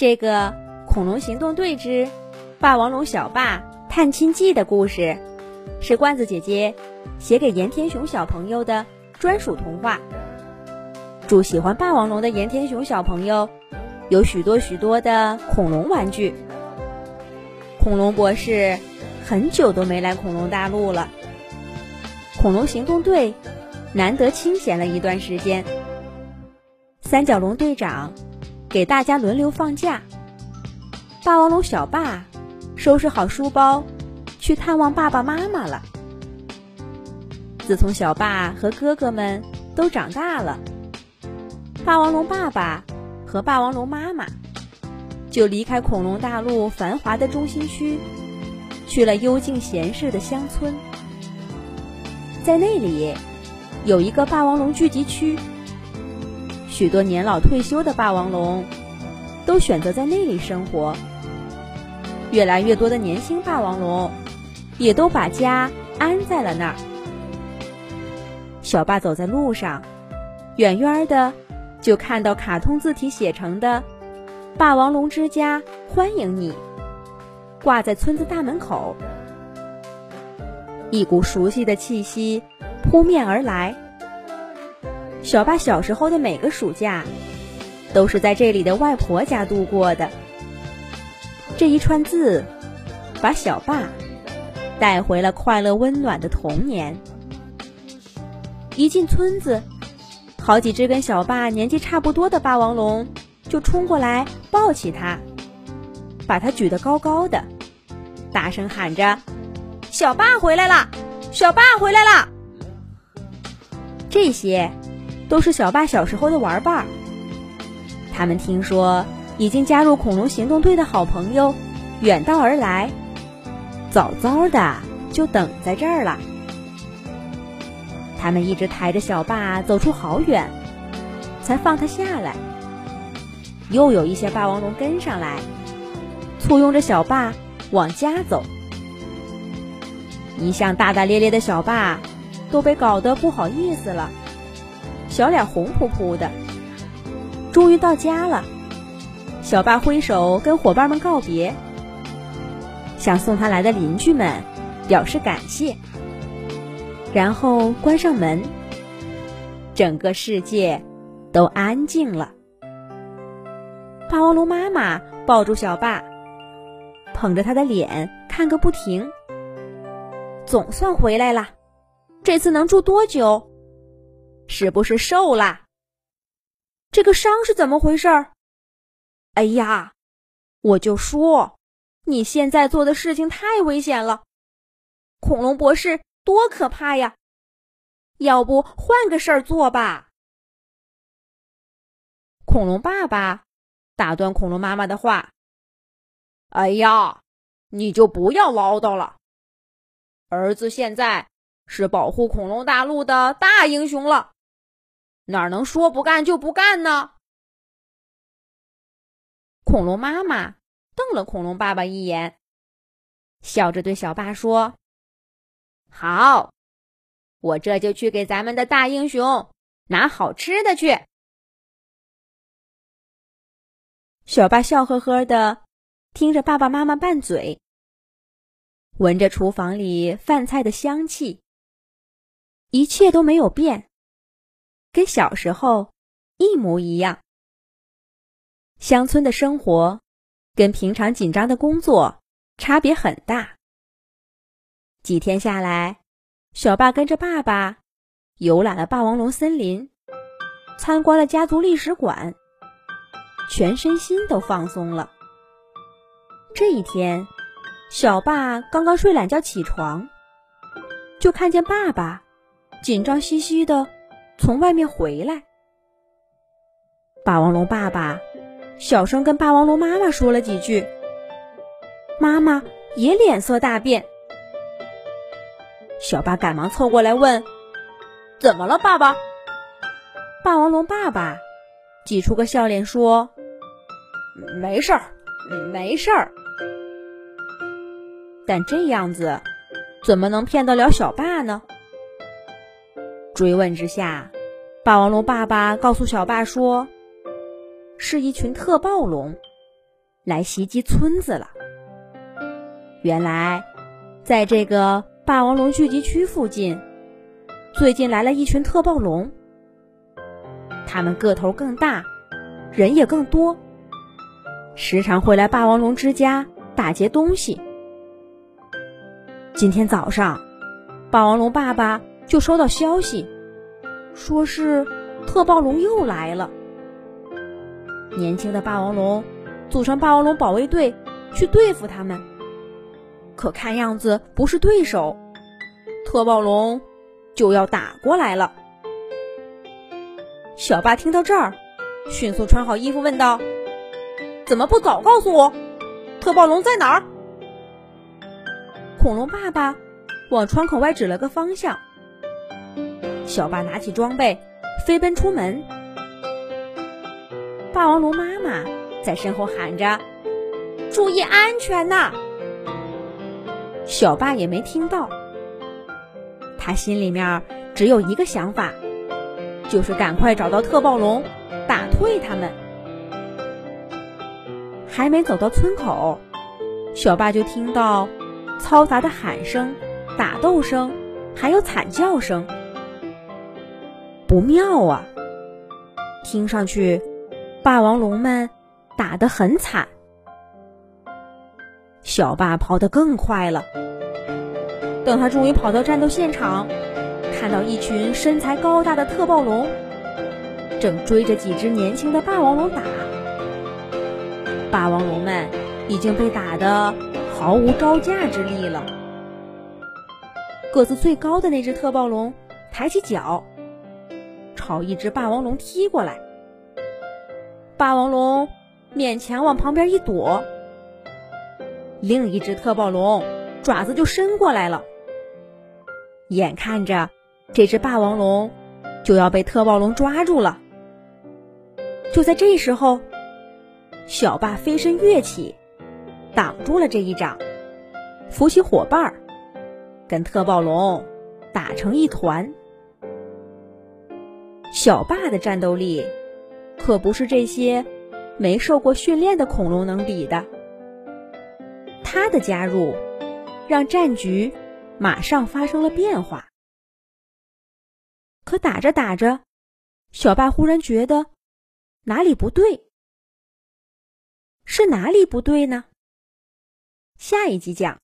这个《恐龙行动队之霸王龙小霸探亲记》的故事，是罐子姐姐写给盐田熊小朋友的专属童话。祝喜欢霸王龙的盐田熊小朋友有许多许多的恐龙玩具。恐龙博士很久都没来恐龙大陆了，恐龙行动队难得清闲了一段时间。三角龙队长。给大家轮流放假。霸王龙小霸收拾好书包，去探望爸爸妈妈了。自从小霸和哥哥们都长大了，霸王龙爸爸和霸王龙妈妈就离开恐龙大陆繁华的中心区，去了幽静闲适的乡村。在那里，有一个霸王龙聚集区。许多年老退休的霸王龙都选择在那里生活，越来越多的年轻霸王龙也都把家安在了那儿。小霸走在路上，远远的就看到卡通字体写成的“霸王龙之家欢迎你”挂在村子大门口，一股熟悉的气息扑面而来。小霸小时候的每个暑假，都是在这里的外婆家度过的。这一串字，把小霸带回了快乐温暖的童年。一进村子，好几只跟小霸年纪差不多的霸王龙就冲过来抱起他，把他举得高高的，大声喊着：“小霸回来了！小霸回来了！”这些。都是小霸小时候的玩伴儿。他们听说已经加入恐龙行动队的好朋友远道而来，早早的就等在这儿了。他们一直抬着小霸走出好远，才放他下来。又有一些霸王龙跟上来，簇拥着小霸往家走。一向大大咧咧的小霸都被搞得不好意思了。小脸红扑扑的，终于到家了。小爸挥手跟伙伴们告别，向送他来的邻居们表示感谢，然后关上门。整个世界都安静了。霸王龙妈妈抱住小爸，捧着他的脸看个不停。总算回来了，这次能住多久？是不是瘦了？这个伤是怎么回事？哎呀，我就说，你现在做的事情太危险了。恐龙博士多可怕呀！要不换个事儿做吧？恐龙爸爸打断恐龙妈妈的话：“哎呀，你就不要唠叨了。儿子现在是保护恐龙大陆的大英雄了。”哪能说不干就不干呢？恐龙妈妈瞪了恐龙爸爸一眼，笑着对小爸说：“好，我这就去给咱们的大英雄拿好吃的去。”小爸笑呵呵的听着爸爸妈妈拌嘴，闻着厨房里饭菜的香气，一切都没有变。跟小时候一模一样。乡村的生活跟平常紧张的工作差别很大。几天下来，小霸跟着爸爸游览了霸王龙森林，参观了家族历史馆，全身心都放松了。这一天，小霸刚刚睡懒觉起床，就看见爸爸紧张兮兮的。从外面回来，霸王龙爸爸小声跟霸王龙妈妈说了几句，妈妈也脸色大变。小霸赶忙凑过来问：“怎么了，爸爸？”霸王龙爸爸挤出个笑脸说：“没事儿，没事儿。”但这样子怎么能骗得了小霸呢？追问之下，霸王龙爸爸告诉小霸说：“是一群特暴龙，来袭击村子了。原来，在这个霸王龙聚集区附近，最近来了一群特暴龙。他们个头更大，人也更多，时常会来霸王龙之家打劫东西。今天早上，霸王龙爸爸就收到消息，说是特暴龙又来了。年轻的霸王龙组成霸王龙保卫队去对付他们。可看样子不是对手，特暴龙就要打过来了。小爸听到这儿，迅速穿好衣服，问道：“怎么不早告诉我？特暴龙在哪儿？”恐龙爸爸往窗口外指了个方向。小爸拿起装备，飞奔出门。霸王龙妈妈在身后喊着：“注意安全呐！”小爸也没听到，他心里面只有一个想法，就是赶快找到特暴龙，打退他们。还没走到村口，小爸就听到嘈杂的喊声、打斗声，还有惨叫声。不妙啊！听上去，霸王龙们打得很惨。小霸跑得更快了。等他终于跑到战斗现场，看到一群身材高大的特暴龙正追着几只年轻的霸王龙打。霸王龙们已经被打得毫无招架之力了。个子最高的那只特暴龙抬起脚，朝一只霸王龙踢过来。霸王龙勉强往旁边一躲。另一只特暴龙爪子就伸过来了，眼看着这只霸王龙就要被特暴龙抓住了。就在这时候，小霸飞身跃起，挡住了这一掌，扶起伙伴儿，跟特暴龙打成一团。小霸的战斗力可不是这些没受过训练的恐龙能比的。他的加入，让战局马上发生了变化。可打着打着，小霸忽然觉得哪里不对，是哪里不对呢？下一集讲。